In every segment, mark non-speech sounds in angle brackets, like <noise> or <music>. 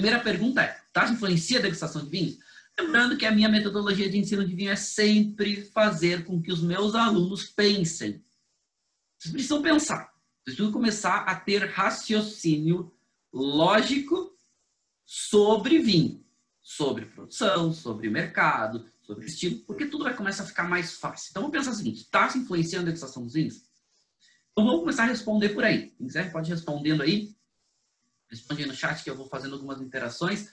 Primeira pergunta é: taça influencia a degustação de vinhos? Lembrando que a minha metodologia de ensino de vinho é sempre fazer com que os meus alunos pensem. Vocês precisam pensar. Vocês precisam começar a ter raciocínio lógico sobre vinho, sobre produção, sobre mercado, sobre estilo, porque tudo vai começar a ficar mais fácil. Então vamos pensar o seguinte: está se influenciando a degustação dos vinhos? Então vamos começar a responder por aí. Quem quiser pode ir respondendo aí. Responde no chat que eu vou fazendo algumas interações.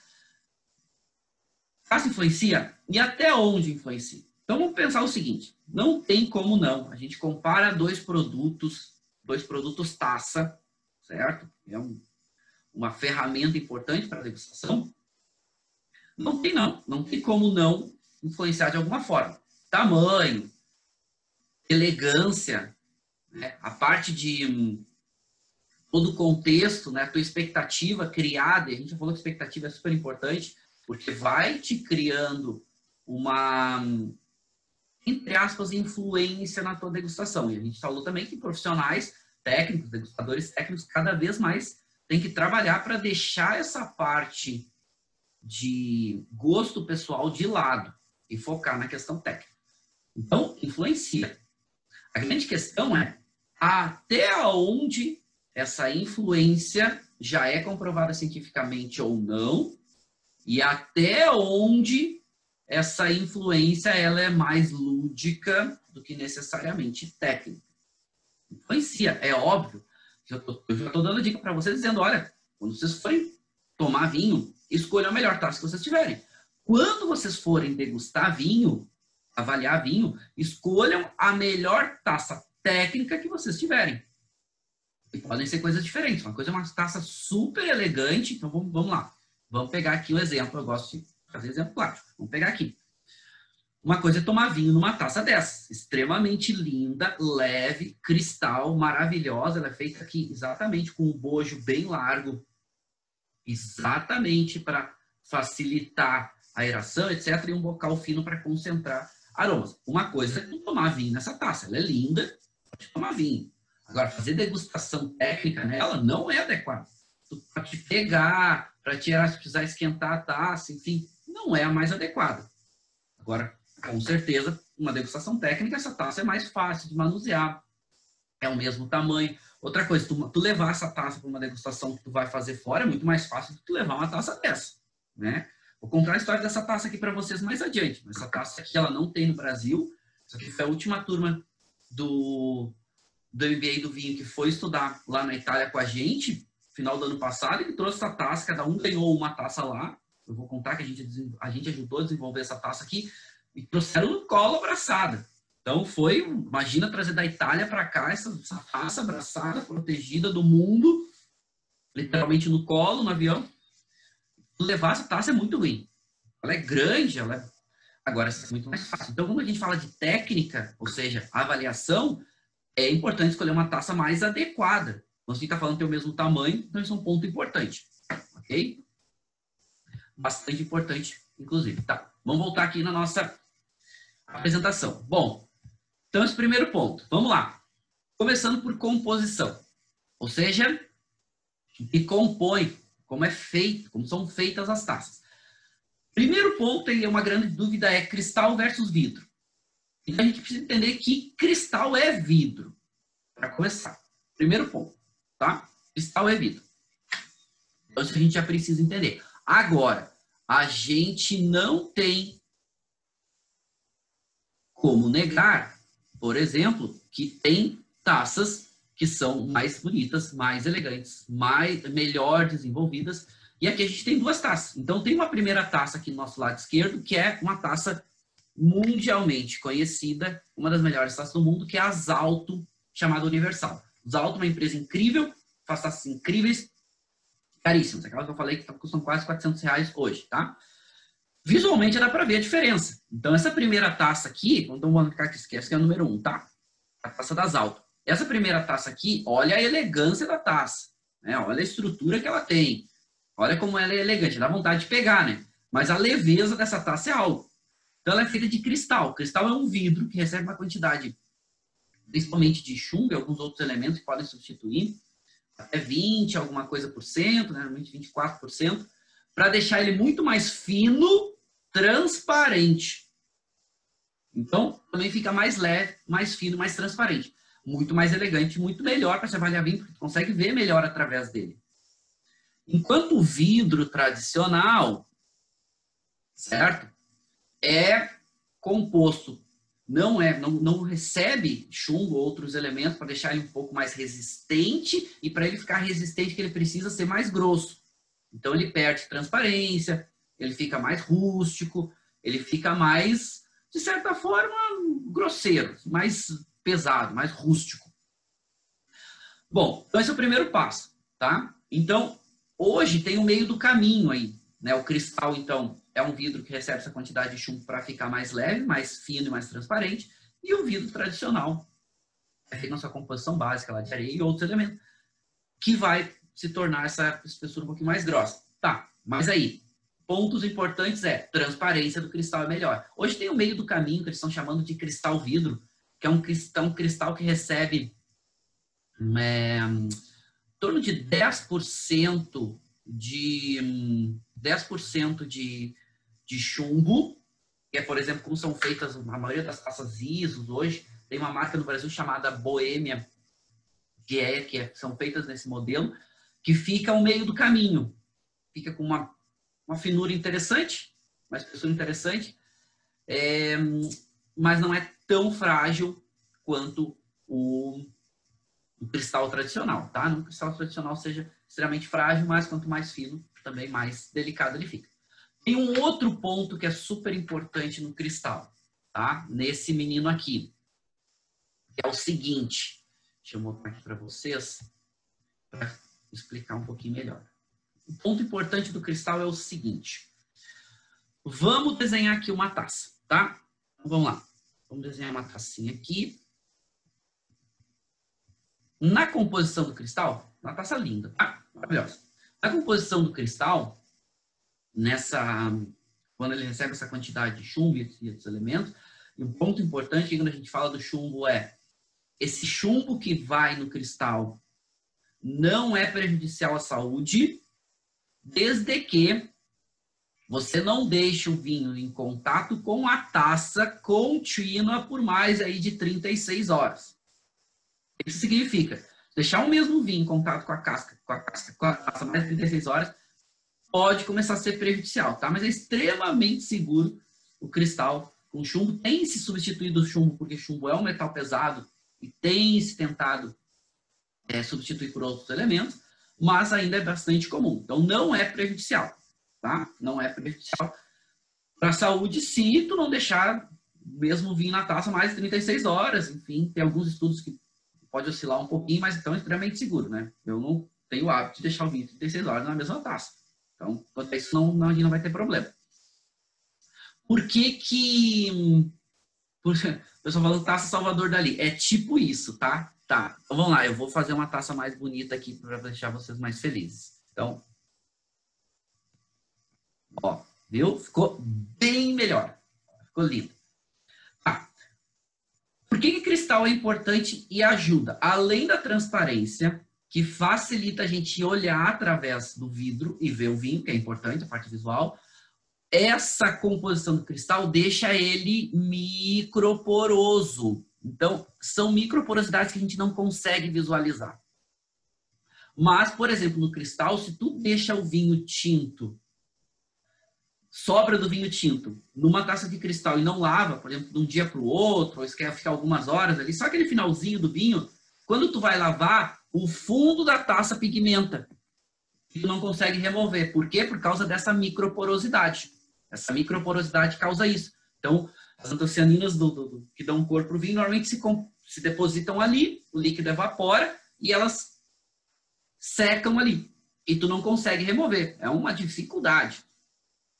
Se influencia? E até onde influencia? Então vamos pensar o seguinte: não tem como não. A gente compara dois produtos, dois produtos taça, certo? É um, uma ferramenta importante para a degustação. Não tem não, não tem como não influenciar de alguma forma. Tamanho, elegância, né? a parte de hum, todo o contexto, né? a tua expectativa criada, a gente já falou que expectativa é super importante, porque vai te criando uma, entre aspas, influência na tua degustação. E a gente falou também que profissionais técnicos, degustadores técnicos, cada vez mais têm que trabalhar para deixar essa parte de gosto pessoal de lado e focar na questão técnica. Então, influencia. A grande questão é até onde essa influência já é comprovada cientificamente ou não e até onde essa influência ela é mais lúdica do que necessariamente técnica. Influencia, é óbvio. Eu, já estou dando dica para vocês dizendo, olha, quando vocês forem tomar vinho, escolham a melhor taça que vocês tiverem. Quando vocês forem degustar vinho, avaliar vinho, escolham a melhor taça técnica que vocês tiverem. E podem ser coisas diferentes. Uma coisa é uma taça super elegante, então vamos, vamos lá. Vamos pegar aqui um exemplo, eu gosto de fazer exemplo prático. Vamos pegar aqui. Uma coisa é tomar vinho numa taça dessa, extremamente linda, leve, cristal, maravilhosa. Ela é feita aqui exatamente com um bojo bem largo, exatamente para facilitar a aeração, etc. E um bocal fino para concentrar aromas. Uma coisa é tomar vinho nessa taça. Ela é linda, pode tomar vinho. Agora, fazer degustação técnica nela não é adequado. Tu pode pegar, para tirar, se precisar esquentar a taça, enfim, não é a mais adequada. Agora, com certeza, uma degustação técnica, essa taça é mais fácil de manusear, é o mesmo tamanho. Outra coisa, tu, tu levar essa taça para uma degustação que tu vai fazer fora é muito mais fácil do que tu levar uma taça dessa, né? Vou contar a história dessa taça aqui para vocês mais adiante. Essa taça aqui ela não tem no Brasil. Essa aqui foi a última turma do, do MBA do vinho que foi estudar lá na Itália com a gente final do ano passado, ele trouxe essa taça, cada um ganhou uma taça lá. Eu vou contar que a gente, a gente ajudou a desenvolver essa taça aqui e trouxeram no colo abraçada. Então foi, imagina trazer da Itália para cá essa, essa taça abraçada, protegida do mundo, literalmente no colo, no avião. Levar essa taça é muito ruim. Ela é grande, ela é... agora é muito mais fácil. Então, quando a gente fala de técnica, ou seja, avaliação, é importante escolher uma taça mais adequada. Você está falando que tem o mesmo tamanho, então isso é um ponto importante. Ok? Bastante importante, inclusive. Tá, vamos voltar aqui na nossa apresentação. Bom, então esse primeiro ponto. Vamos lá. Começando por composição. Ou seja, que compõe, como é feito, como são feitas as taças. Primeiro ponto, e é uma grande dúvida, é cristal versus vidro. Então a gente precisa entender que cristal é vidro, para começar. Primeiro ponto tá? Cristal é vidro. Então, isso a gente já precisa entender. Agora, a gente não tem como negar, por exemplo, que tem taças que são mais bonitas, mais elegantes, mais melhor desenvolvidas. E aqui a gente tem duas taças. Então tem uma primeira taça aqui no nosso lado esquerdo, que é uma taça mundialmente conhecida, uma das melhores taças do mundo, que é a Zalto, chamada Universal. Zalto é uma empresa incrível, faz taças incríveis, caríssimas. Aquela que eu falei que custam quase 400 reais hoje, tá? Visualmente dá para ver a diferença. Então, essa primeira taça aqui, então vamos marcar que esquece que é a número 1, um, tá? A taça das Alto. Essa primeira taça aqui, olha a elegância da taça. Né? Olha a estrutura que ela tem. Olha como ela é elegante. Dá vontade de pegar, né? Mas a leveza dessa taça é algo. Então, ela é feita de cristal. Cristal é um vidro que recebe uma quantidade principalmente de chumbo e alguns outros elementos que podem substituir, até 20, alguma coisa por cento, né, normalmente 24%, para deixar ele muito mais fino, transparente. Então, também fica mais leve, mais fino, mais transparente. Muito mais elegante, muito melhor para se avaliar vinho, porque consegue ver melhor através dele. Enquanto o vidro tradicional, certo? É composto, não é, não, não recebe chumbo ou outros elementos para deixar ele um pouco mais resistente e para ele ficar resistente que ele precisa ser mais grosso. Então ele perde transparência, ele fica mais rústico, ele fica mais, de certa forma, grosseiro, mais pesado, mais rústico. Bom, então esse é o primeiro passo, tá? Então, Hoje tem o meio do caminho aí, né? O cristal, então, é um vidro que recebe essa quantidade de chumbo para ficar mais leve, mais fino e mais transparente. E o vidro tradicional é feito na sua composição básica lá de areia e outros elementos, que vai se tornar essa espessura um pouquinho mais grossa. Tá, mas aí, pontos importantes é transparência do cristal é melhor. Hoje tem o meio do caminho que eles estão chamando de cristal vidro, que é um cristal, um cristal que recebe é, torno de 10% de 10% de, de chumbo, que é, por exemplo, como são feitas a maioria das taças ISOs hoje. Tem uma marca no Brasil chamada Boêmia, que, é, que é, são feitas nesse modelo, que fica ao meio do caminho. Fica com uma, uma finura interessante, uma espessura interessante, é, mas não é tão frágil quanto o, um cristal tradicional, tá? Não que o cristal tradicional seja extremamente frágil, mas quanto mais fino, também mais delicado ele fica. Tem um outro ponto que é super importante no cristal, tá? Nesse menino aqui, que é o seguinte. Deixa eu mostrar aqui para vocês, para explicar um pouquinho melhor. O ponto importante do cristal é o seguinte. Vamos desenhar aqui uma taça, tá? Então, vamos lá. Vamos desenhar uma tacinha aqui. Na composição do cristal, uma taça linda, tá? Maravilhosa. Na composição do cristal, nessa, quando ele recebe essa quantidade de chumbo e outros elementos, e um ponto importante quando a gente fala do chumbo é esse chumbo que vai no cristal não é prejudicial à saúde, desde que você não deixe o vinho em contato com a taça contínua por mais aí de 36 horas. Isso significa deixar o mesmo vinho em contato com a casca, com a casca, com a taça mais de 36 horas, pode começar a ser prejudicial, tá? Mas é extremamente seguro o cristal com chumbo. Tem se substituído o chumbo, porque chumbo é um metal pesado e tem se tentado é, substituir por outros elementos, mas ainda é bastante comum. Então, não é prejudicial, tá? Não é prejudicial para a saúde se tu não deixar mesmo vinho na taça mais de 36 horas. Enfim, tem alguns estudos que pode oscilar um pouquinho, mas então é extremamente seguro, né? Eu não tenho o hábito de deixar o vinho 36 horas na mesma taça. Então, quanto a isso, não, não, não vai ter problema. Por que que... Por, <laughs> o pessoal falando taça Salvador Dali. É tipo isso, tá? Tá. Então, vamos lá. Eu vou fazer uma taça mais bonita aqui para deixar vocês mais felizes. Então, ó, viu? Ficou bem melhor. Ficou lindo. Por que, que cristal é importante e ajuda? Além da transparência, que facilita a gente olhar através do vidro e ver o vinho, que é importante, a parte visual, essa composição do cristal deixa ele microporoso. Então, são microporosidades que a gente não consegue visualizar. Mas, por exemplo, no cristal, se tu deixa o vinho tinto sobra do vinho tinto numa taça de cristal e não lava, por exemplo, de um dia para o outro, ou quer ficar algumas horas ali, só aquele finalzinho do vinho, quando tu vai lavar, o fundo da taça pigmenta. E não consegue remover. Por quê? Por causa dessa microporosidade. Essa microporosidade causa isso. Então, as antocianinas do, do, do que dão cor para o vinho normalmente se, se depositam ali, o líquido evapora e elas secam ali. E tu não consegue remover. É uma dificuldade.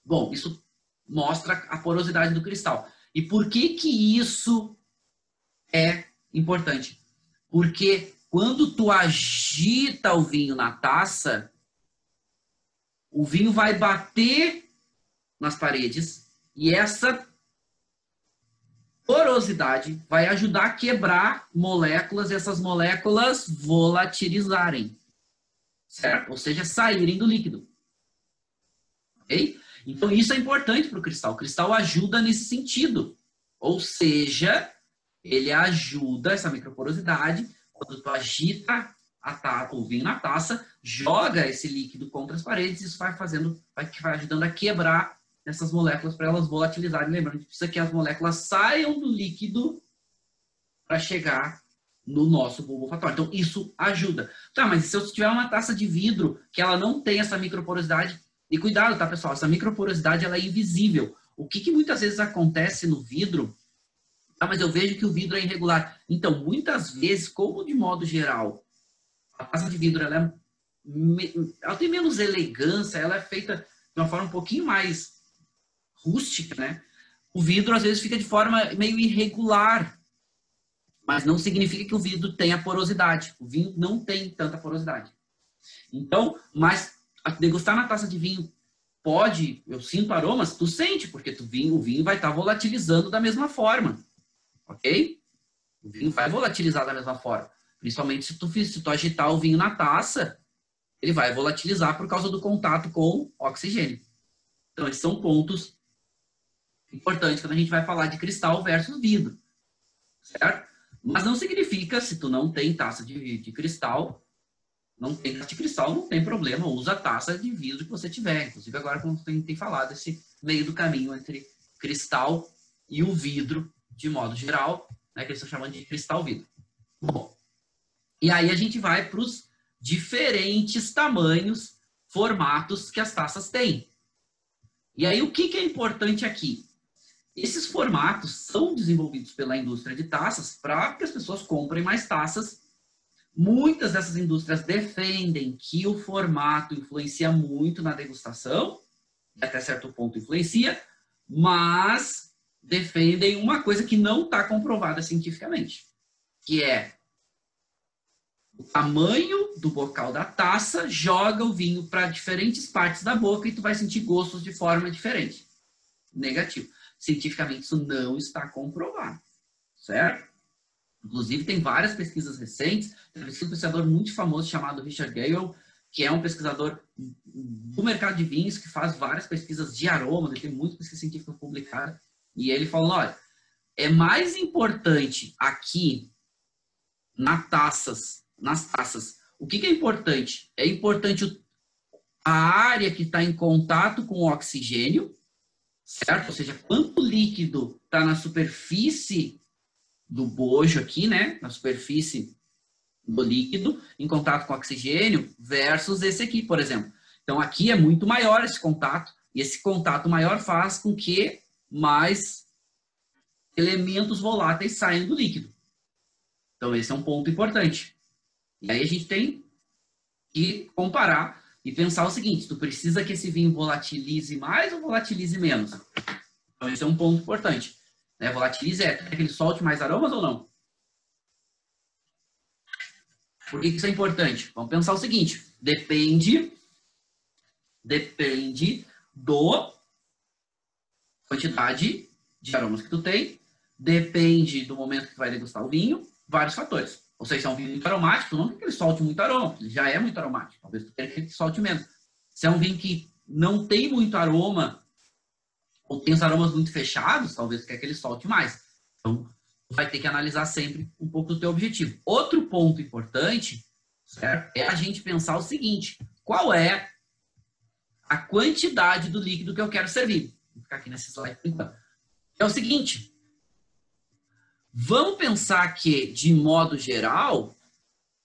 Bom, isso mostra a porosidade do cristal. E por que que isso é importante? Porque quando tu agita o vinho na taça, o vinho vai bater nas paredes e essa porosidade vai ajudar a quebrar moléculas e essas moléculas volatilizarem, certo? Ou seja, saírem do líquido. Ok? Então, isso é importante para o cristal. O cristal ajuda nesse sentido. Ou seja, ele ajuda essa microporosidade quando tu agita a ta o vinho na taça, joga esse líquido contra as paredes, isso vai fazendo, vai, vai ajudando a quebrar essas moléculas para elas volatilizarem. Lembrando, gente precisa que as moléculas saiam do líquido para chegar no nosso bulbo olfatório. Então, isso ajuda. Tá, mas se eu tiver uma taça de vidro que ela não tem essa microporosidade, e cuidado, tá, pessoal? Essa microporosidade, ela é invisível. O que, que muitas vezes acontece no vidro ah, mas eu vejo que o vidro é irregular. Então, muitas vezes, como de modo geral, a taça de vidro ela, é, ela tem menos elegância, ela é feita de uma forma um pouquinho mais rústica, né? O vidro às vezes fica de forma meio irregular, mas não significa que o vidro tenha porosidade. O vinho não tem tanta porosidade. Então, mas degustar na taça de vinho pode, eu sinto aromas, tu sente, porque tu vinho, o vinho vai estar volatilizando da mesma forma ok? O vinho vai volatilizar da mesma forma. Principalmente se tu, se tu agitar o vinho na taça, ele vai volatilizar por causa do contato com oxigênio. Então, esses são pontos importantes quando a gente vai falar de cristal versus vidro. Certo? Mas não significa, se tu não tem taça de, de cristal, não tem taça de cristal, não tem problema, usa a taça de vidro que você tiver. Inclusive, agora, como tem, tem falado, esse meio do caminho entre cristal e o vidro de modo geral, né, que eles estão chamando de cristal vidro. Bom, e aí a gente vai para os diferentes tamanhos, formatos que as taças têm. E aí o que, que é importante aqui? Esses formatos são desenvolvidos pela indústria de taças para que as pessoas comprem mais taças. Muitas dessas indústrias defendem que o formato influencia muito na degustação, até certo ponto influencia, mas defendem uma coisa que não está comprovada cientificamente, que é o tamanho do bocal da taça joga o vinho para diferentes partes da boca e tu vai sentir gostos de forma diferente. Negativo. Cientificamente isso não está comprovado, certo? Inclusive tem várias pesquisas recentes, tem um pesquisador muito famoso chamado Richard Gale, que é um pesquisador do mercado de vinhos que faz várias pesquisas de aromas, ele tem muitas pesquisas científicas publicadas e ele falou: olha, é mais importante aqui na taças, nas taças. O que, que é importante? É importante a área que está em contato com o oxigênio, certo? Ou seja, quanto líquido está na superfície do bojo aqui, né? Na superfície do líquido em contato com oxigênio versus esse aqui, por exemplo. Então aqui é muito maior esse contato e esse contato maior faz com que mais elementos voláteis saem do líquido. Então, esse é um ponto importante. E aí a gente tem que comparar e pensar o seguinte: tu precisa que esse vinho volatilize mais ou volatilize menos? Então, esse é um ponto importante. Né? Volatilize é que ele solte mais aromas ou não? Por que isso é importante? Vamos pensar o seguinte: depende, depende do quantidade de aromas que tu tem, depende do momento que tu vai degustar o vinho, vários fatores. Ou seja, se é um vinho muito aromático, não quer que ele solte muito aroma, ele já é muito aromático, talvez tu queira que ele solte menos. Se é um vinho que não tem muito aroma, ou tem os aromas muito fechados, talvez tu quer que ele solte mais. Então, tu vai ter que analisar sempre um pouco do teu objetivo. Outro ponto importante, certo? É a gente pensar o seguinte, qual é a quantidade do líquido que eu quero servir? Ficar aqui nesse slide por enquanto. É o seguinte. Vamos pensar que, de modo geral,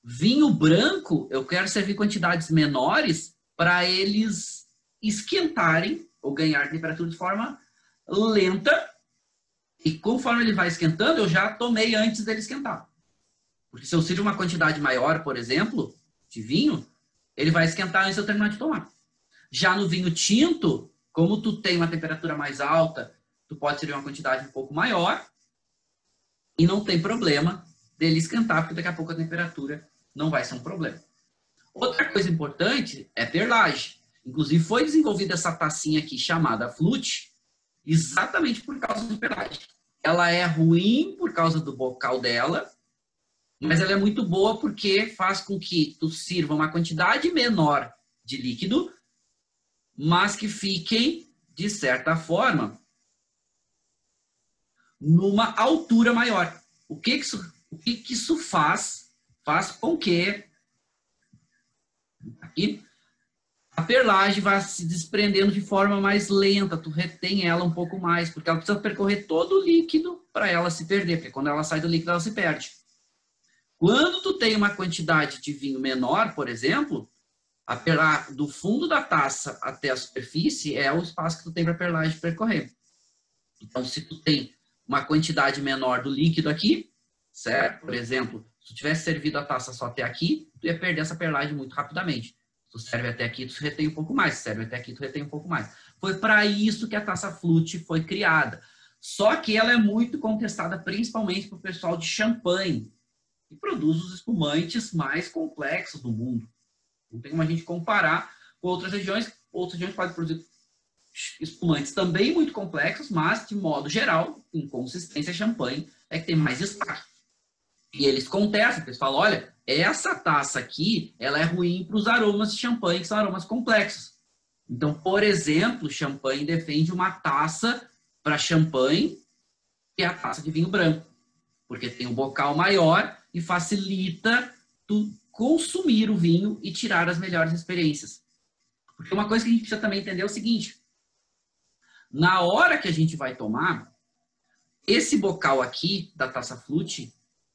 vinho branco, eu quero servir quantidades menores para eles esquentarem ou ganhar temperatura de forma lenta. E conforme ele vai esquentando, eu já tomei antes dele esquentar. Porque se eu sirvo uma quantidade maior, por exemplo, de vinho, ele vai esquentar antes de eu terminar de tomar. Já no vinho tinto, como tu tem uma temperatura mais alta, tu pode servir uma quantidade um pouco maior e não tem problema dele esquentar, porque daqui a pouco a temperatura não vai ser um problema. Outra coisa importante é perlagem. Inclusive foi desenvolvida essa tacinha aqui chamada flute exatamente por causa de perlagem. Ela é ruim por causa do bocal dela, mas ela é muito boa porque faz com que tu sirva uma quantidade menor de líquido mas que fiquem, de certa forma, numa altura maior. O que, que, isso, o que, que isso faz? Faz com que aqui, a perlagem vai se desprendendo de forma mais lenta, tu retém ela um pouco mais, porque ela precisa percorrer todo o líquido para ela se perder, porque quando ela sai do líquido ela se perde. Quando tu tem uma quantidade de vinho menor, por exemplo, a perla, do fundo da taça até a superfície é o espaço que tu tem para a perlagem percorrer. Então, se tu tem uma quantidade menor do líquido aqui, certo? Por exemplo, se tu tivesse servido a taça só até aqui, tu ia perder essa perlagem muito rapidamente. Tu serve até aqui, tu retém um pouco mais. serve até aqui, tu retém um pouco mais. Foi para isso que a taça flute foi criada. Só que ela é muito contestada principalmente para o pessoal de champanhe, que produz os espumantes mais complexos do mundo. Não tem como a gente comparar com outras regiões. Outras regiões podem produzir espumantes também muito complexos, mas, de modo geral, em consistência, champanhe é que tem mais destaque. E eles contestam, eles falam, olha, essa taça aqui, ela é ruim para os aromas de champanhe, que são aromas complexos. Então, por exemplo, champanhe defende uma taça para champanhe, que é a taça de vinho branco, porque tem um bocal maior e facilita tu consumir o vinho e tirar as melhores experiências. Porque uma coisa que a gente precisa também entender é o seguinte: na hora que a gente vai tomar, esse bocal aqui da taça flute,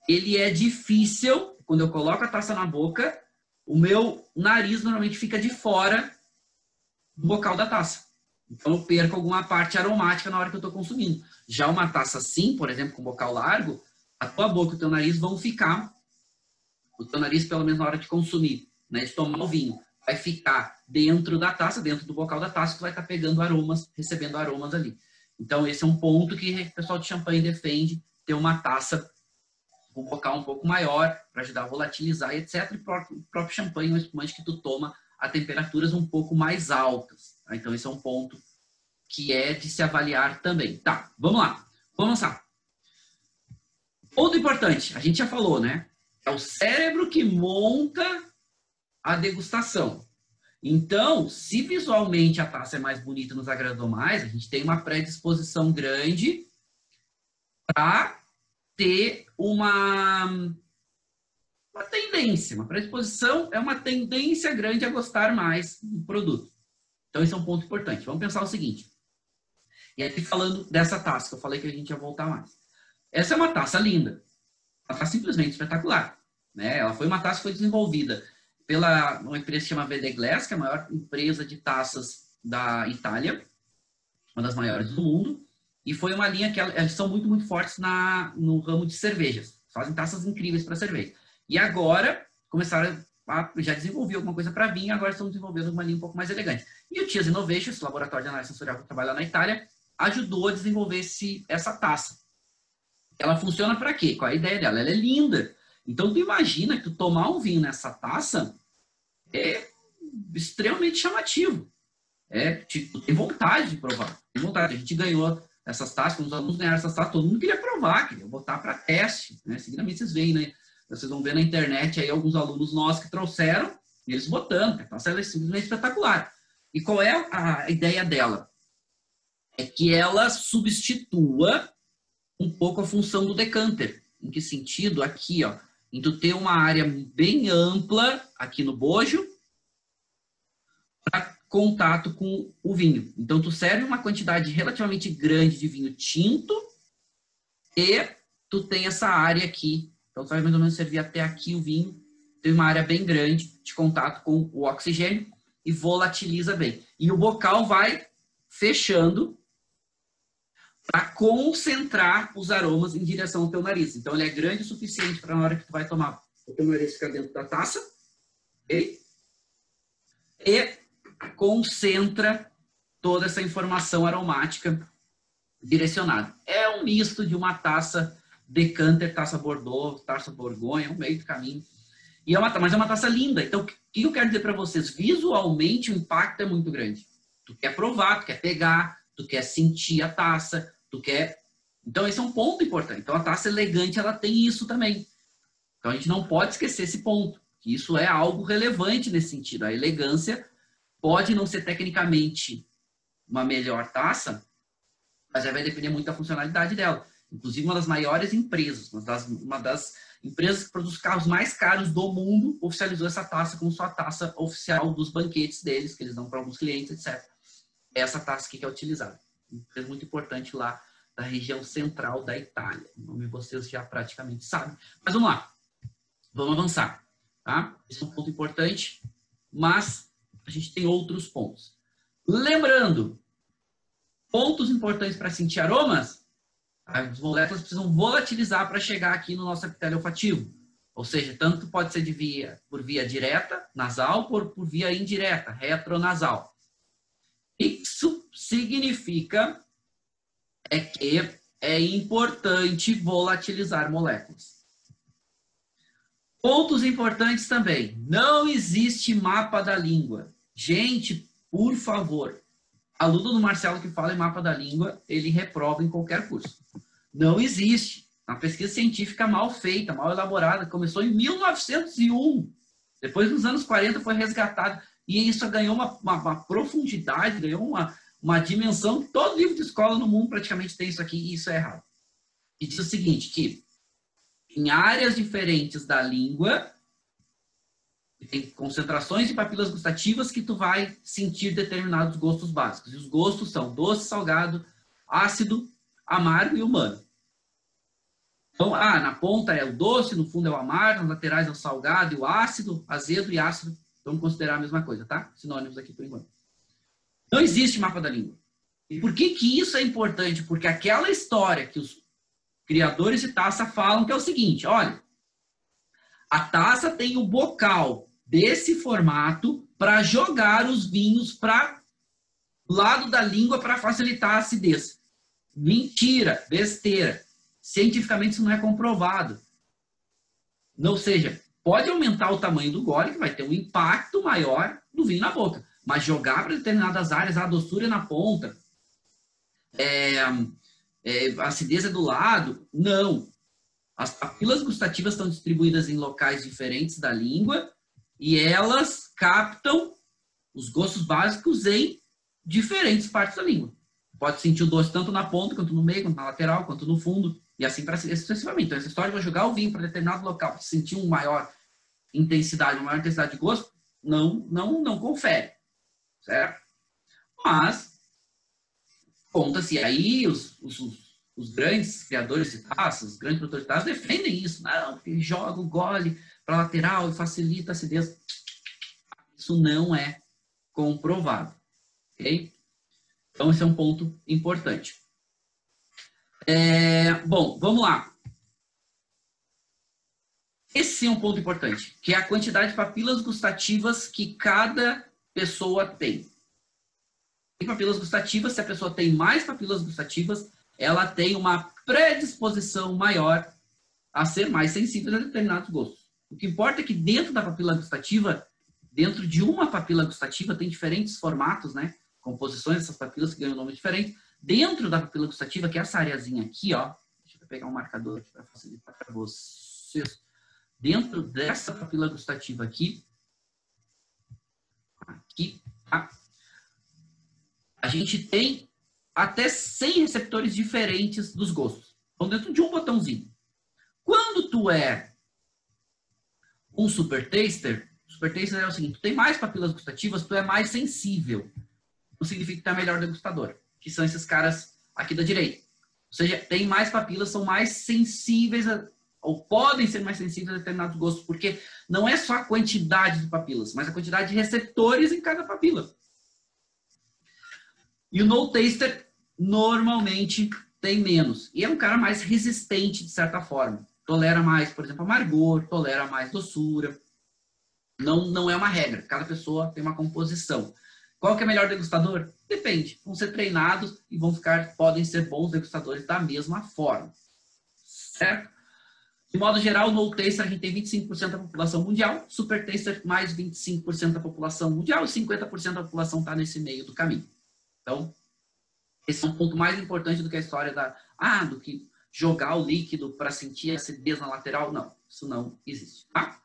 ele é difícil, quando eu coloco a taça na boca, o meu nariz normalmente fica de fora do bocal da taça. Então eu perco alguma parte aromática na hora que eu estou consumindo. Já uma taça assim, por exemplo, com bocal largo, a tua boca e o teu nariz vão ficar, o teu nariz pelo menos na hora de consumir, né, de tomar o vinho, vai ficar dentro da taça, dentro do bocal da taça, tu vai estar tá pegando aromas, recebendo aromas ali. Então esse é um ponto que o pessoal de champanhe defende, ter uma taça um bocal um pouco maior para ajudar a volatilizar, etc. E o próprio, próprio champanhe um espumante que tu toma a temperaturas um pouco mais altas. Tá? Então, esse é um ponto que é de se avaliar também. Tá, vamos lá. Vamos lá. Ponto importante, a gente já falou, né? É o cérebro que monta a degustação. Então, se visualmente a taça é mais bonita, nos agradou mais, a gente tem uma predisposição grande para ter uma, uma tendência, uma predisposição é uma tendência grande a gostar mais do produto. Então, esse é um ponto importante. Vamos pensar o seguinte. E aqui falando dessa taça, que eu falei que a gente ia voltar mais. Essa é uma taça linda. Ela está simplesmente espetacular. Né? Ela foi uma taça que foi desenvolvida pela uma empresa que chama VD Glass, que é a maior empresa de taças da Itália, uma das maiores do mundo. E foi uma linha que eles são muito, muito fortes na, no ramo de cervejas. Fazem taças incríveis para cerveja. E agora começaram a já desenvolver alguma coisa para vinho, agora estão desenvolvendo uma linha um pouco mais elegante. E o Tias Innovation, esse laboratório de análise sensorial que trabalha na Itália, ajudou a desenvolver esse, essa taça. Ela funciona para quê? Qual a ideia dela? Ela é linda. Então, tu imagina que tu tomar um vinho nessa taça é extremamente chamativo. É, tipo, tem vontade de provar. Tem vontade. A gente ganhou essas taxas, quando os alunos ganharam essas taxas, todo mundo queria provar, queria botar para teste. Né? Seguidamente vocês veem, né? Vocês vão ver na internet aí alguns alunos nossos que trouxeram, eles botando. A taça é simplesmente espetacular. E qual é a ideia dela? É que ela substitua um pouco a função do decanter. Em que sentido? Aqui, ó, tu ter uma área bem ampla aqui no bojo para contato com o vinho. Então, tu serve uma quantidade relativamente grande de vinho tinto e tu tem essa área aqui. Então, tu vai mais ou menos servir até aqui o vinho. Tem uma área bem grande de contato com o oxigênio e volatiliza bem. E o bocal vai fechando para concentrar os aromas em direção ao teu nariz. Então, ele é grande o suficiente para na hora que tu vai tomar, o teu nariz ficar dentro da taça. Okay? E concentra toda essa informação aromática direcionada. É um misto de uma taça decanter, taça Bordeaux, taça Borgonha, um meio do caminho. E é uma, mas é uma taça linda. Então, o que eu quero dizer para vocês? Visualmente, o impacto é muito grande. Tu quer provar, tu quer pegar, tu quer sentir a taça, tu quer... Então, esse é um ponto importante. Então, a taça elegante, ela tem isso também. Então, a gente não pode esquecer esse ponto. Que isso é algo relevante nesse sentido. A elegância pode não ser tecnicamente uma melhor taça, mas já vai depender muito da funcionalidade dela. Inclusive, uma das maiores empresas, uma das, uma das empresas que produz carros mais caros do mundo, oficializou essa taça como sua taça oficial dos banquetes deles, que eles dão para alguns clientes, etc. É essa taça aqui que é utilizada. Empresa muito importante lá da região central da Itália. O nome vocês já praticamente sabem. Mas vamos lá. Vamos avançar. Tá? Esse é um ponto importante, mas a gente tem outros pontos. Lembrando, pontos importantes para sentir aromas, as moléculas precisam volatilizar para chegar aqui no nosso epitélio olfativo. Ou seja, tanto pode ser de via, por via direta, nasal, por, por via indireta, retronasal. Isso significa é que é importante volatilizar moléculas. Pontos importantes também. Não existe mapa da língua. Gente, por favor, aluno do Marcelo que fala em mapa da língua, ele reprova em qualquer curso. Não existe. Uma pesquisa científica mal feita, mal elaborada, começou em 1901. Depois, nos anos 40, foi resgatado. E isso ganhou uma, uma, uma profundidade, ganhou uma, uma dimensão. Todo livro de escola no mundo praticamente tem isso aqui, e isso é errado. E diz o seguinte, que em áreas diferentes da língua, tem concentrações de papilas gustativas que tu vai sentir determinados gostos básicos. E os gostos são doce, salgado, ácido, amargo e humano. Então, ah, na ponta é o doce, no fundo é o amargo, nas laterais é o salgado e o ácido, azedo e ácido. Vamos considerar a mesma coisa, tá? Sinônimos aqui por enquanto. Não existe mapa da língua. E por que que isso é importante? Porque aquela história que os criadores de taça falam que é o seguinte, olha, a taça tem o bocal desse formato para jogar os vinhos para lado da língua para facilitar a acidez. Mentira, besteira. Cientificamente isso não é comprovado. Ou seja, pode aumentar o tamanho do gole, que vai ter um impacto maior do vinho na boca. Mas jogar para determinadas áreas, a doçura na ponta, é, é, a acidez é do lado, não. As papilas gustativas estão distribuídas em locais diferentes da língua e elas captam os gostos básicos em diferentes partes da língua. Pode sentir o doce tanto na ponta, quanto no meio, quanto na lateral, quanto no fundo, e assim para sucessivamente. Então, essa história de jogar o vinho para determinado local, sentir uma maior intensidade, uma maior intensidade de gosto, não, não, não confere, certo? Mas, conta-se aí os, os, os grandes criadores de taças, os grandes produtores de taças defendem isso. Não, porque joga o gole para lateral e facilita a acidez. Isso não é comprovado. Ok? Então, esse é um ponto importante. É, bom, vamos lá. Esse é um ponto importante, que é a quantidade de papilas gustativas que cada pessoa tem. Tem papilas gustativas, se a pessoa tem mais papilas gustativas, ela tem uma predisposição maior a ser mais sensível a determinados gostos. O que importa é que dentro da papila gustativa, dentro de uma papila gustativa, tem diferentes formatos, né? Composições dessas papilas que ganham um nome diferente. Dentro da papila gustativa, que é essa areazinha aqui, ó. Deixa eu pegar um marcador aqui para facilitar para vocês. Dentro dessa papila gustativa aqui, aqui, tá? A gente tem até 100 receptores diferentes dos gostos. Então, dentro de um botãozinho. Quando tu é um super taster, super taster é o seguinte, tu tem mais papilas gustativas, tu é mais sensível. Não significa que tu é melhor degustador, que são esses caras aqui da direita. Ou seja, tem mais papilas, são mais sensíveis a, ou podem ser mais sensíveis a determinados gostos, porque não é só a quantidade de papilas, mas a quantidade de receptores em cada papila. E o no taster normalmente tem menos. E é um cara mais resistente, de certa forma. Tolera mais, por exemplo, amargor, tolera mais doçura. Não, não é uma regra. Cada pessoa tem uma composição. Qual que é melhor degustador? Depende. Vão ser treinados e vão ficar, podem ser bons degustadores da mesma forma. Certo? De modo geral, no taster a gente tem 25% da população mundial, super taster mais 25% da população mundial e 50% da população está nesse meio do caminho. Então, esse é um ponto mais importante do que a história da ah, do que jogar o líquido para sentir a acidez na lateral. Não, isso não existe. Tá?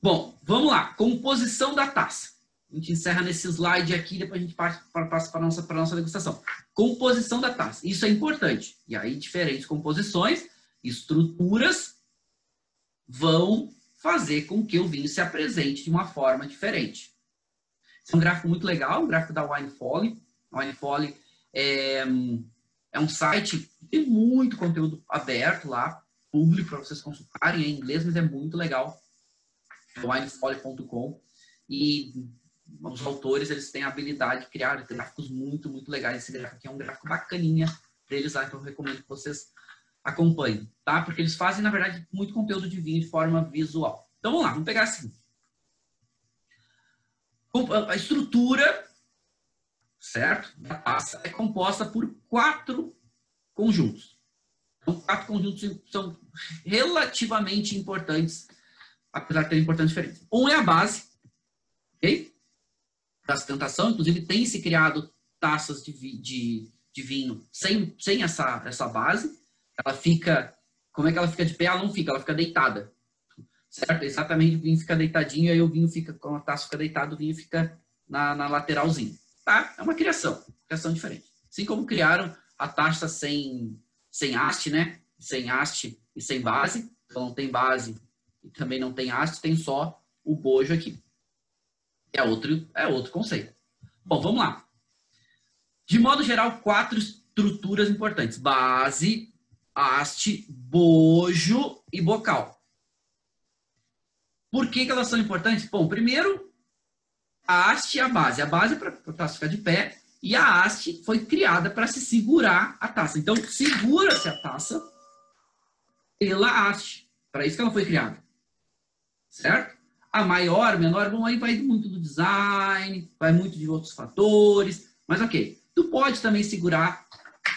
Bom, vamos lá. Composição da taça. A gente encerra nesse slide aqui, depois a gente passa para a nossa, para nossa degustação. Composição da taça. Isso é importante. E aí, diferentes composições, estruturas vão fazer com que o vinho se apresente de uma forma diferente. Esse é um gráfico muito legal, um gráfico da Wine Folly. A Wine Folly é, é um site que tem muito conteúdo aberto lá, público, para vocês consultarem, é em inglês, mas é muito legal. winefolly.com. E os autores eles têm a habilidade de criar gráficos muito, muito legais. Esse gráfico aqui é um gráfico bacaninha deles lá, que eu recomendo que vocês acompanhem, tá? Porque eles fazem, na verdade, muito conteúdo de vinho de forma visual. Então vamos lá, vamos pegar assim. A estrutura, certo? Da taça é composta por quatro conjuntos. Então, quatro conjuntos são relativamente importantes, apesar de terem importâncias diferentes. Um é a base, ok? da sustentação, inclusive tem se criado taças de, de, de, vinho sem, sem essa, essa base. Ela fica, como é que ela fica de pé? Ela não fica, ela fica deitada. Certo? Exatamente, o vinho fica deitadinho, aí o vinho fica, com a taça fica deitada, o vinho fica na, na lateralzinha. Tá? É uma criação, criação diferente. Assim como criaram a taça sem, sem haste, né? Sem haste e sem base. Então não tem base e também não tem haste, tem só o bojo aqui. É outro, é outro conceito. Bom, vamos lá. De modo geral, quatro estruturas importantes: base, haste, bojo e bocal. Por que, que elas são importantes? Bom, primeiro, a haste e a base. A base é para a taça ficar de pé e a haste foi criada para se segurar a taça. Então, segura-se a taça pela haste. Para isso que ela foi criada. Certo? a maior, menor, bom, aí vai muito do design, vai muito de outros fatores, mas ok. Tu pode também segurar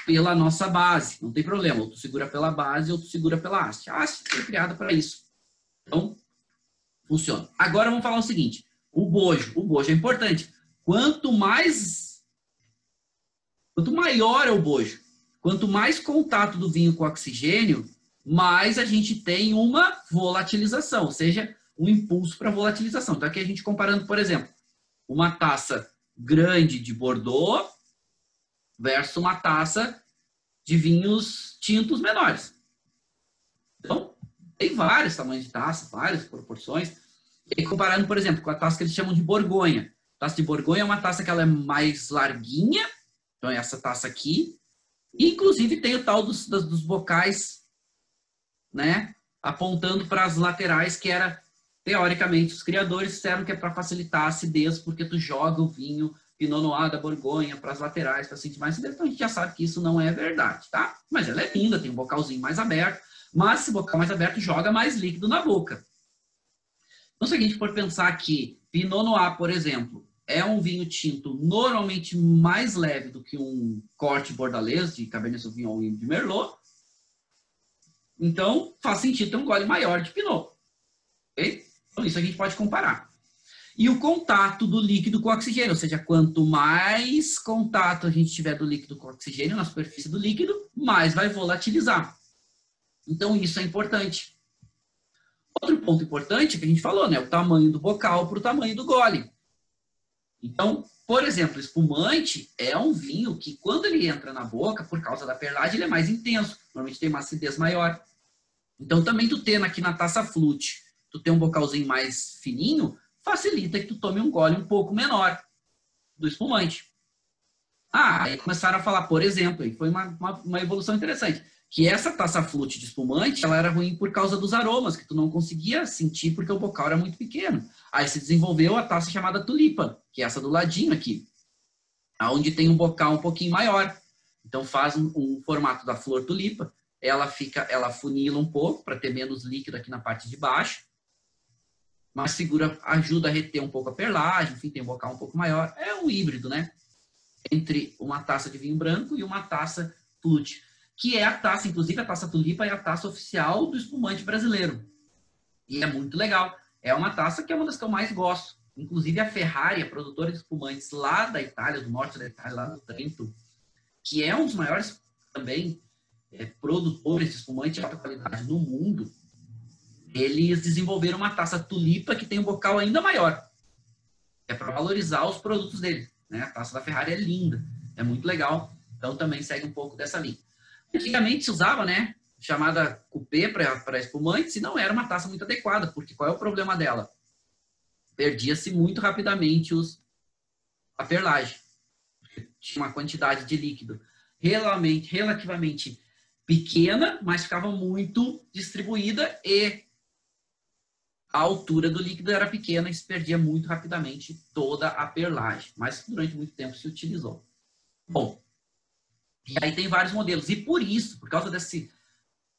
pela nossa base, não tem problema. Ou tu segura pela base ou tu segura pela haste. A haste foi criada para isso. Então, funciona. Agora vamos falar o seguinte, o bojo. O bojo é importante. Quanto mais... Quanto maior é o bojo, quanto mais contato do vinho com oxigênio, mais a gente tem uma volatilização, ou seja, um impulso para volatilização. Então, aqui a gente comparando, por exemplo, uma taça grande de Bordeaux versus uma taça de vinhos tintos menores. Então, tem vários tamanhos de taça, várias proporções. E comparando, por exemplo, com a taça que eles chamam de Borgonha. A taça de Borgonha é uma taça que ela é mais larguinha, então é essa taça aqui. E, inclusive, tem o tal dos, dos bocais, né? Apontando para as laterais, que era Teoricamente, os criadores disseram que é para facilitar a acidez, porque tu joga o vinho Pinot Noir da Borgonha para as laterais, para sentir mais. Então a gente já sabe que isso não é verdade, tá? Mas ela é linda, tem um bocalzinho mais aberto, mas esse bocal mais aberto joga mais líquido na boca. Então, se a gente for pensar que Pinot Noir, por exemplo, é um vinho tinto normalmente mais leve do que um corte bordalês de Cabernet Sauvignon e de Merlot, então faz sentido ter um gole maior de Pinot. Ok? Então, isso a gente pode comparar. E o contato do líquido com o oxigênio, ou seja, quanto mais contato a gente tiver do líquido com o oxigênio na superfície do líquido, mais vai volatilizar. Então, isso é importante. Outro ponto importante que a gente falou, né? O tamanho do bocal para o tamanho do gole. Então, por exemplo, espumante é um vinho que, quando ele entra na boca, por causa da perlagem, ele é mais intenso. Normalmente tem uma acidez maior. Então, também tu tendo aqui na taça flute tu tem um bocalzinho mais fininho, facilita que tu tome um gole um pouco menor do espumante. Ah, aí começaram a falar, por exemplo, e foi uma, uma, uma, evolução interessante, que essa taça flute de espumante, ela era ruim por causa dos aromas, que tu não conseguia sentir porque o bocal era muito pequeno. Aí se desenvolveu a taça chamada tulipa, que é essa do ladinho aqui, onde tem um bocal um pouquinho maior. Então faz um, um formato da flor tulipa, ela fica, ela funila um pouco para ter menos líquido aqui na parte de baixo, mas segura, ajuda a reter um pouco a perlagem, enfim, tem um bocal um pouco maior. É um híbrido, né? Entre uma taça de vinho branco e uma taça flute, que é a taça, inclusive a taça tulipa é a taça oficial do espumante brasileiro. E é muito legal. É uma taça que é uma das que eu mais gosto. Inclusive a Ferrari, a produtora de espumantes lá da Itália, do norte da Itália, lá do Trento, que é um dos maiores também é, produtores de espumante de alta qualidade no mundo, eles desenvolveram uma taça tulipa que tem um bocal ainda maior. é para valorizar os produtos dele. Né? A taça da Ferrari é linda, é muito legal, então também segue um pouco dessa linha. Antigamente se usava, né, chamada coupé para espumantes e não era uma taça muito adequada, porque qual é o problema dela? Perdia-se muito rapidamente os, a perlagem. Tinha uma quantidade de líquido relativamente, relativamente pequena, mas ficava muito distribuída e a altura do líquido era pequena e se perdia muito rapidamente toda a perlagem, mas durante muito tempo se utilizou. Bom, e aí tem vários modelos. E por isso, por causa desse,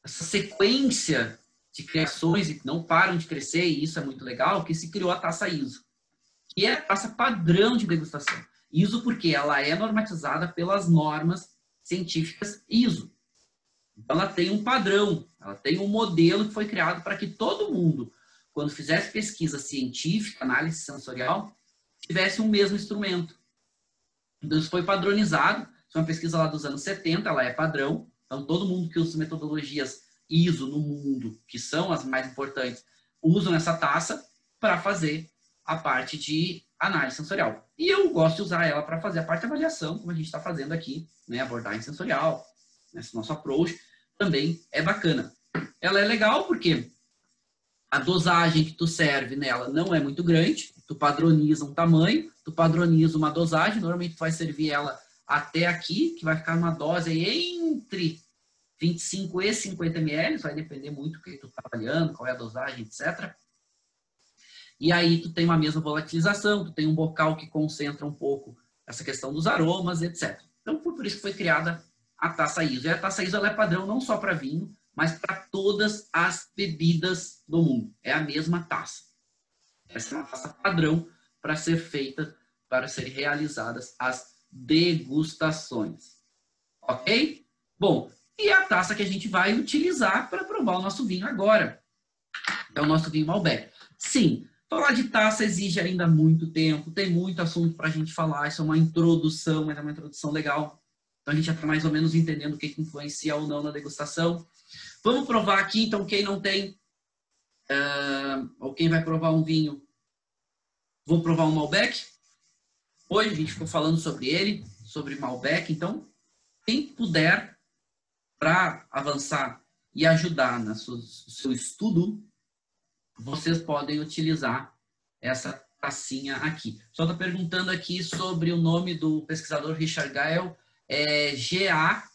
dessa sequência de criações que não param de crescer, e isso é muito legal, que se criou a taça ISO, que é a taça padrão de degustação. ISO porque ela é normatizada pelas normas científicas ISO. Então ela tem um padrão, ela tem um modelo que foi criado para que todo mundo, quando fizesse pesquisa científica, análise sensorial, tivesse um mesmo instrumento. Então isso foi padronizado, isso é uma pesquisa lá dos anos 70, ela é padrão, então todo mundo que usa metodologias ISO no mundo, que são as mais importantes, usam essa taça para fazer a parte de análise sensorial. E eu gosto de usar ela para fazer a parte de avaliação, como a gente está fazendo aqui, né, abordagem sensorial, esse nosso approach, também é bacana. Ela é legal porque a dosagem que tu serve nela não é muito grande, tu padroniza um tamanho, tu padroniza uma dosagem, normalmente tu vai servir ela até aqui, que vai ficar uma dose entre 25 e 50 ml, vai depender muito do que tu está avaliando, qual é a dosagem, etc. E aí tu tem uma mesma volatilização, tu tem um bocal que concentra um pouco essa questão dos aromas, etc. Então, por isso que foi criada a taça ISO. E a taça ISO é padrão não só para vinho, mas para todas as bebidas do mundo. É a mesma taça. Essa é uma taça padrão para ser feita, para serem realizadas as degustações. Ok? Bom, e a taça que a gente vai utilizar para provar o nosso vinho agora. É o nosso vinho Malbec. Sim, falar de taça exige ainda muito tempo, tem muito assunto para a gente falar. Isso é uma introdução, mas é uma introdução legal. Então a gente já está mais ou menos entendendo o que, que influencia ou não na degustação. Vamos provar aqui, então, quem não tem, uh, ou quem vai provar um vinho, vou provar um Malbec. Hoje a gente ficou falando sobre ele, sobre Malbec. Então, quem puder, para avançar e ajudar no seu estudo, vocês podem utilizar essa tacinha aqui. Só está perguntando aqui sobre o nome do pesquisador Richard Gael é G-A-W-E-L,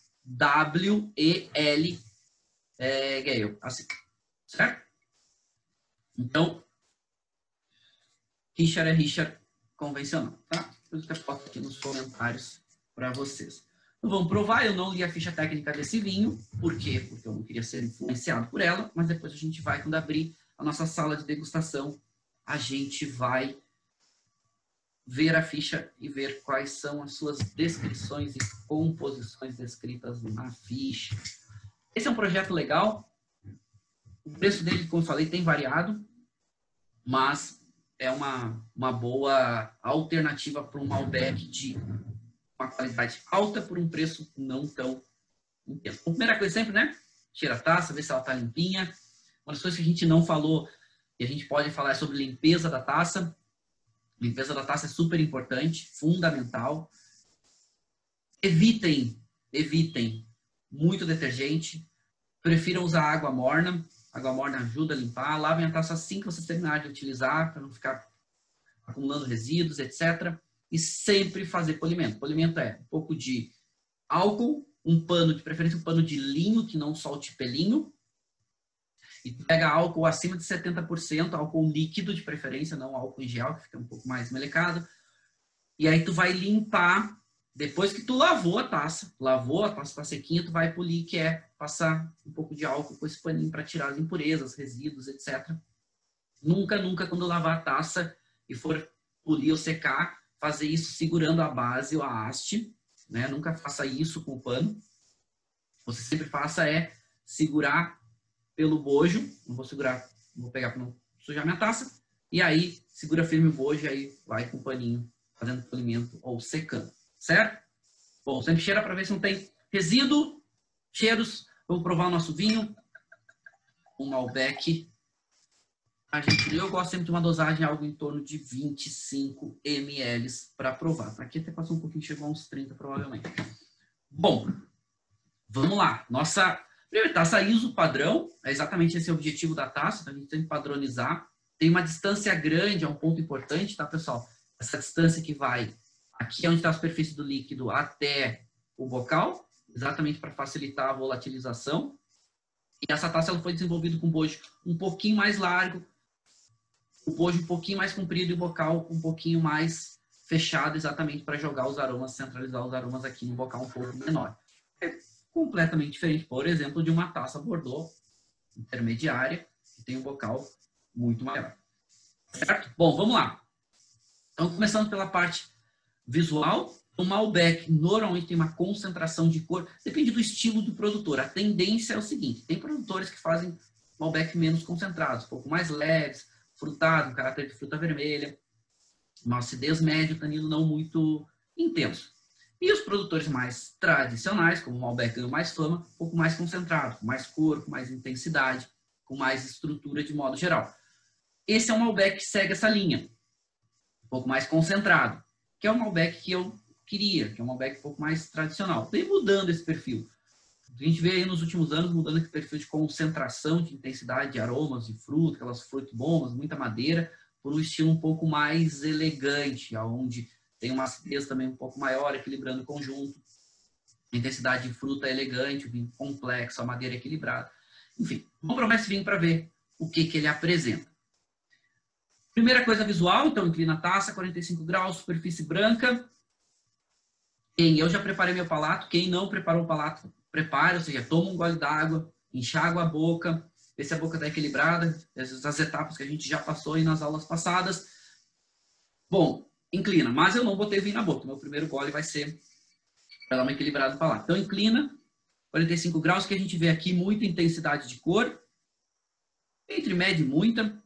é, Gale, assim, certo? Então, Richard é Richard convencional, tá? Eu até boto aqui nos comentários para vocês. Então, vamos provar, eu não li a ficha técnica desse vinho, por quê? Porque eu não queria ser influenciado por ela, mas depois a gente vai, quando abrir a nossa sala de degustação, a gente vai ver a ficha e ver quais são as suas descrições e composições descritas na ficha. Esse é um projeto legal. O preço dele, como eu falei, tem variado, mas é uma, uma boa alternativa para um Malbec de uma qualidade alta por um preço não tão intenso. A primeira coisa sempre, né? Tira a taça, vê se ela está limpinha. Uma das coisas que a gente não falou e a gente pode falar é sobre limpeza da taça. Limpeza da taça é super importante, fundamental. Evitem, evitem muito detergente. Prefiram usar água morna. Água morna ajuda a limpar. Lavem a taça assim que vocês terminarem de utilizar, para não ficar acumulando resíduos, etc. E sempre fazer polimento. Polimento é um pouco de álcool, um pano, de preferência um pano de linho que não solte pelinho, e pega álcool acima de 70%, álcool líquido de preferência, não álcool em gel, que fica um pouco mais melecado. E aí tu vai limpar, depois que tu lavou a taça, lavou, a taça tá sequinha, tu vai polir, que é passar um pouco de álcool com esse paninho para tirar as impurezas, resíduos, etc. Nunca, nunca quando lavar a taça e for polir ou secar, fazer isso segurando a base ou a haste, né? Nunca faça isso com o pano. Você sempre faça é segurar pelo bojo, não vou segurar, vou pegar para não sujar minha taça, e aí segura firme o bojo e aí vai com o paninho fazendo polimento ou secando, certo? Bom, sempre cheira para ver se não tem resíduo, cheiros. Vamos provar o nosso vinho, um Malbec a gente, eu gosto sempre de uma dosagem algo em torno de 25 ml para provar. Aqui até passou um pouquinho, chegou a uns 30 provavelmente. Bom, vamos lá. Nossa primeira taça ISO padrão, é exatamente esse o objetivo da taça, então a gente tem que padronizar. Tem uma distância grande, é um ponto importante, tá, pessoal? Essa distância que vai aqui é onde está a superfície do líquido até o bocal, exatamente para facilitar a volatilização. E essa taça ela foi desenvolvida com bojo um pouquinho mais largo, o bojo um pouquinho mais comprido e o bocal um pouquinho mais fechado, exatamente para jogar os aromas, centralizar os aromas aqui no bocal um pouco menor. É completamente diferente, por exemplo, de uma taça Bordeaux intermediária, que tem um bocal muito maior. Certo? Bom, vamos lá. Então, começando pela parte visual, o Malbec normalmente tem uma concentração de cor, depende do estilo do produtor. A tendência é o seguinte: tem produtores que fazem Malbec menos concentrados, um pouco mais leves, frutado, um caráter de fruta vermelha, uma acidez média, tanino não muito intenso. E os produtores mais tradicionais, como o Malbec ganhou mais fama, um pouco mais concentrado, com mais cor, com mais intensidade, com mais estrutura de modo geral. Esse é um Malbec que segue essa linha, um pouco mais concentrado, que é o Malbec que eu queria, que é um Malbec um pouco mais tradicional. Vem mudando esse perfil. A gente vê aí nos últimos anos mudando esse perfil de concentração, de intensidade de aromas, de fruta, aquelas frutas bombas, muita madeira, por um estilo um pouco mais elegante, onde tem uma acidez também um pouco maior, equilibrando o conjunto. A intensidade de fruta é elegante, o vinho complexo, a madeira é equilibrada. Enfim, vamos provar esse vinho para ver o que, que ele apresenta. Primeira coisa visual, então inclina a taça, 45 graus, superfície branca, quem eu já preparei meu palato, quem não preparou o palato, prepare, ou seja, toma um gole d'água, enxágua a boca, vê se a boca está equilibrada, as etapas que a gente já passou aí nas aulas passadas. Bom, inclina, mas eu não botei vinho na boca, meu primeiro gole vai ser para dar uma equilibrada no palato. Então, inclina, 45 graus, que a gente vê aqui muita intensidade de cor, entre média e muita,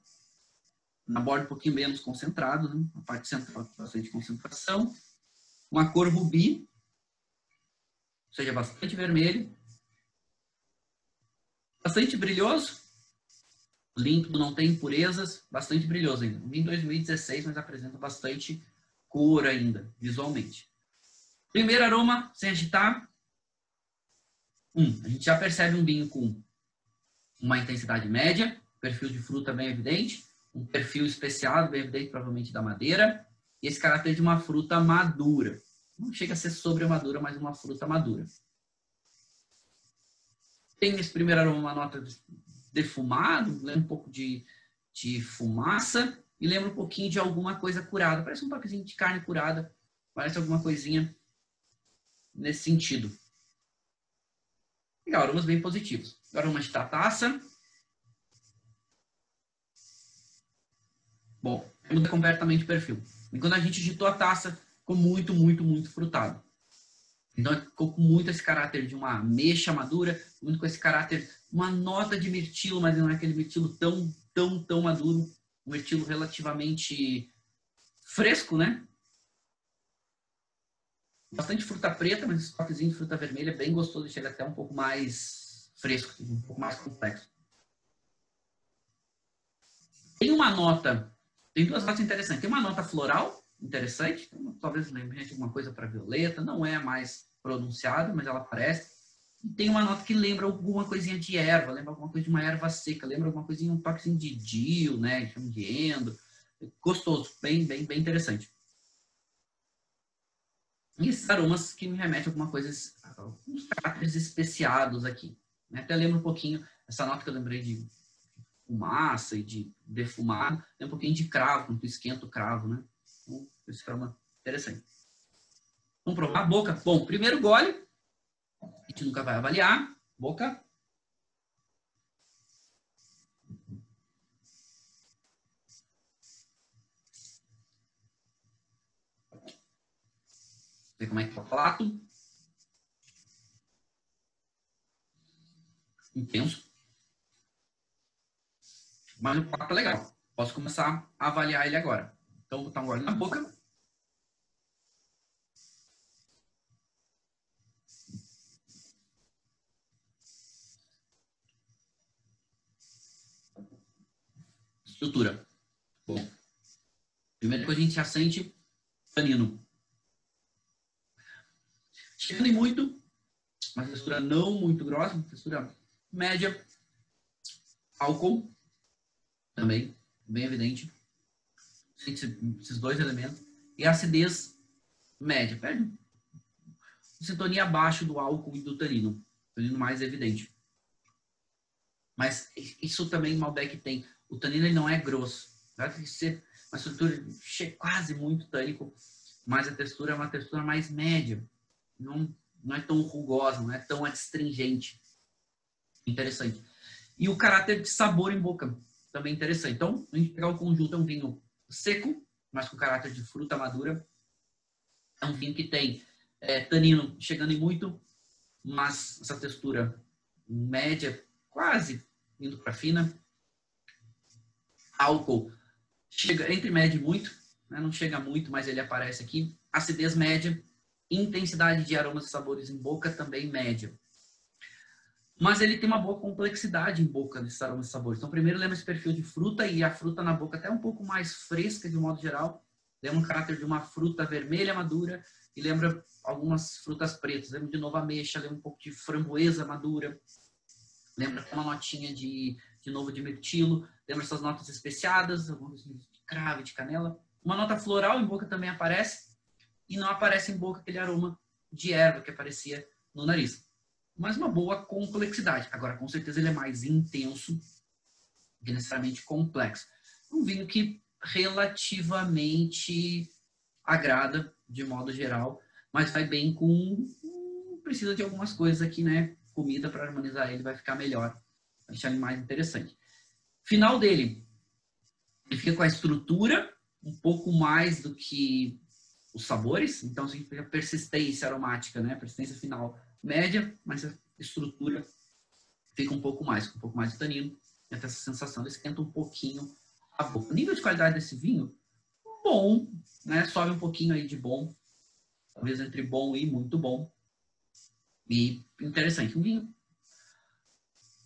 na borda um pouquinho menos concentrado, né? a parte central bastante concentração uma cor rubi, ou seja, bastante vermelho, bastante brilhoso, límpido, não tem impurezas, bastante brilhoso ainda. Em 2016, mas apresenta bastante cor ainda, visualmente. Primeiro aroma, sem agitar. Um, a gente já percebe um vinho com uma intensidade média, perfil de fruta bem evidente, um perfil especiado bem evidente, provavelmente da madeira, e esse caráter de uma fruta madura. Não chega a ser sobre madura, mas uma fruta madura. Tem nesse primeiro aroma uma nota defumado, lembra um pouco de, de fumaça e lembra um pouquinho de alguma coisa curada. Parece um toquezinho de carne curada, parece alguma coisinha nesse sentido. Legal, aromas bem positivos. Aroma de taça. Bom, muda completamente o perfil. E quando a gente agitou a taça, ficou muito, muito, muito frutado. Então ficou com muito esse caráter de uma mexa madura, muito com esse caráter, uma nota de mirtilo, mas não é aquele mirtilo tão, tão, tão maduro. Um mirtilo relativamente fresco, né? Bastante fruta preta, mas esse toquezinho de fruta vermelha é bem gostoso, chega até um pouco mais fresco, um pouco mais complexo. Tem uma nota tem duas notas interessantes. Tem uma nota floral interessante, talvez lembre de alguma coisa para violeta, não é mais pronunciada, mas ela aparece. E tem uma nota que lembra alguma coisinha de erva, lembra alguma coisa de uma erva seca, lembra alguma coisinha, um toquezinho de dio, né, de endo. Gostoso, bem, bem, bem interessante. E esses aromas que me remetem a alguma coisa, uns caráteres especiados aqui. Né? Até lembra um pouquinho, essa nota que eu lembrei de fumaça e de defumar, tem um pouquinho de cravo, quando tu esquenta o cravo, né? Então, isso é uma interessante. Vamos provar a boca. Bom, primeiro gole, a gente nunca vai avaliar. Boca. Ver como é que tá o prato. Intenso. Mas o papo é legal. Posso começar a avaliar ele agora. Então, vou botar um gole na boca. Estrutura. Bom, primeiro que a gente já sente tanino. Chegando em muito, uma textura não muito grossa, uma textura média. Álcool, também, bem evidente. Esses dois elementos. E acidez média. Perde sintonia abaixo do álcool e do tanino. Tanino mais evidente. Mas isso também Malbec tem. O tanino ele não é grosso. Vai ser uma estrutura quase muito tânico, mas a textura é uma textura mais média. Não, não é tão rugosa, não é tão astringente. Interessante. E o caráter de sabor em boca, também interessante. Então, pegar o conjunto, é um vinho seco, mas com caráter de fruta madura. É um vinho que tem é, tanino chegando em muito, mas essa textura média, quase indo para fina. Álcool chega entre médio e muito, né? não chega muito, mas ele aparece aqui. Acidez média, intensidade de aromas e sabores em boca também média. Mas ele tem uma boa complexidade em boca desses aromas e sabores. Então, primeiro lembra esse perfil de fruta e a fruta na boca até um pouco mais fresca de um modo geral. Lembra o caráter de uma fruta vermelha madura e lembra algumas frutas pretas. Lembra de novo ameixa, lembra um pouco de framboesa madura. Lembra uma notinha de, de novo de mirtilo. Lembra essas notas especiadas, algumas de cravo, de canela. Uma nota floral em boca também aparece. E não aparece em boca aquele aroma de erva que aparecia no nariz. Mas uma boa complexidade. Agora, com certeza, ele é mais intenso que necessariamente complexo. Um vinho que relativamente agrada de modo geral, mas vai bem com. Precisa de algumas coisas aqui, né? Comida para harmonizar ele vai ficar melhor, deixar ele mais interessante. Final dele, ele fica com a estrutura um pouco mais do que os sabores, então significa persistência aromática, né? Persistência final média, mas a estrutura fica um pouco mais, com um pouco mais de tanino, e até essa sensação, esquenta um pouquinho a boca. O nível de qualidade desse vinho, bom, né? Sobe um pouquinho aí de bom, talvez entre bom e muito bom. E interessante, um vinho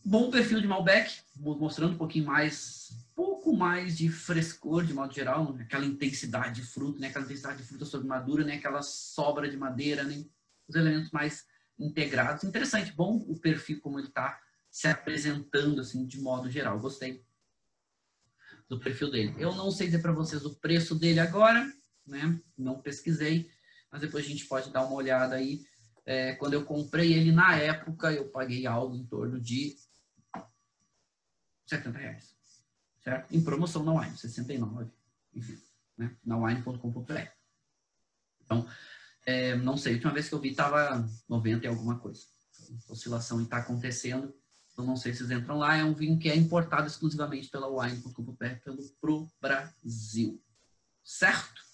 bom perfil de Malbec, mostrando um pouquinho mais, pouco mais de frescor de modo geral, né? aquela intensidade de fruta, né? aquela intensidade de fruta sobre madura, né? aquela sobra de madeira, nem os elementos mais integrados. Interessante, bom o perfil como ele está se apresentando assim de modo geral. Gostei do perfil dele. Eu não sei dizer para vocês o preço dele agora, né? Não pesquisei, mas depois a gente pode dar uma olhada aí. É, quando eu comprei ele na época, eu paguei algo em torno de 70 reais. Certo? Em promoção na Wine, 69. Enfim, né? na wine.com.br. Então, é, não sei, a última vez que eu vi estava 90 e alguma coisa. A oscilação está acontecendo. Eu não sei se vocês entram lá. É um vinho que é importado exclusivamente pela wine.com.br pelo pro Brasil. Certo?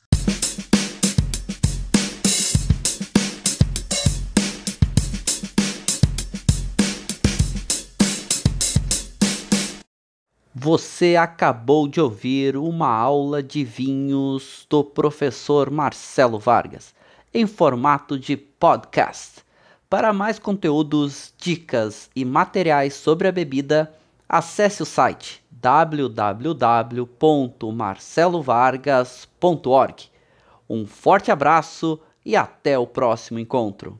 Você acabou de ouvir uma aula de vinhos do professor Marcelo Vargas, em formato de podcast. Para mais conteúdos, dicas e materiais sobre a bebida, acesse o site www.marcelovargas.org. Um forte abraço e até o próximo encontro.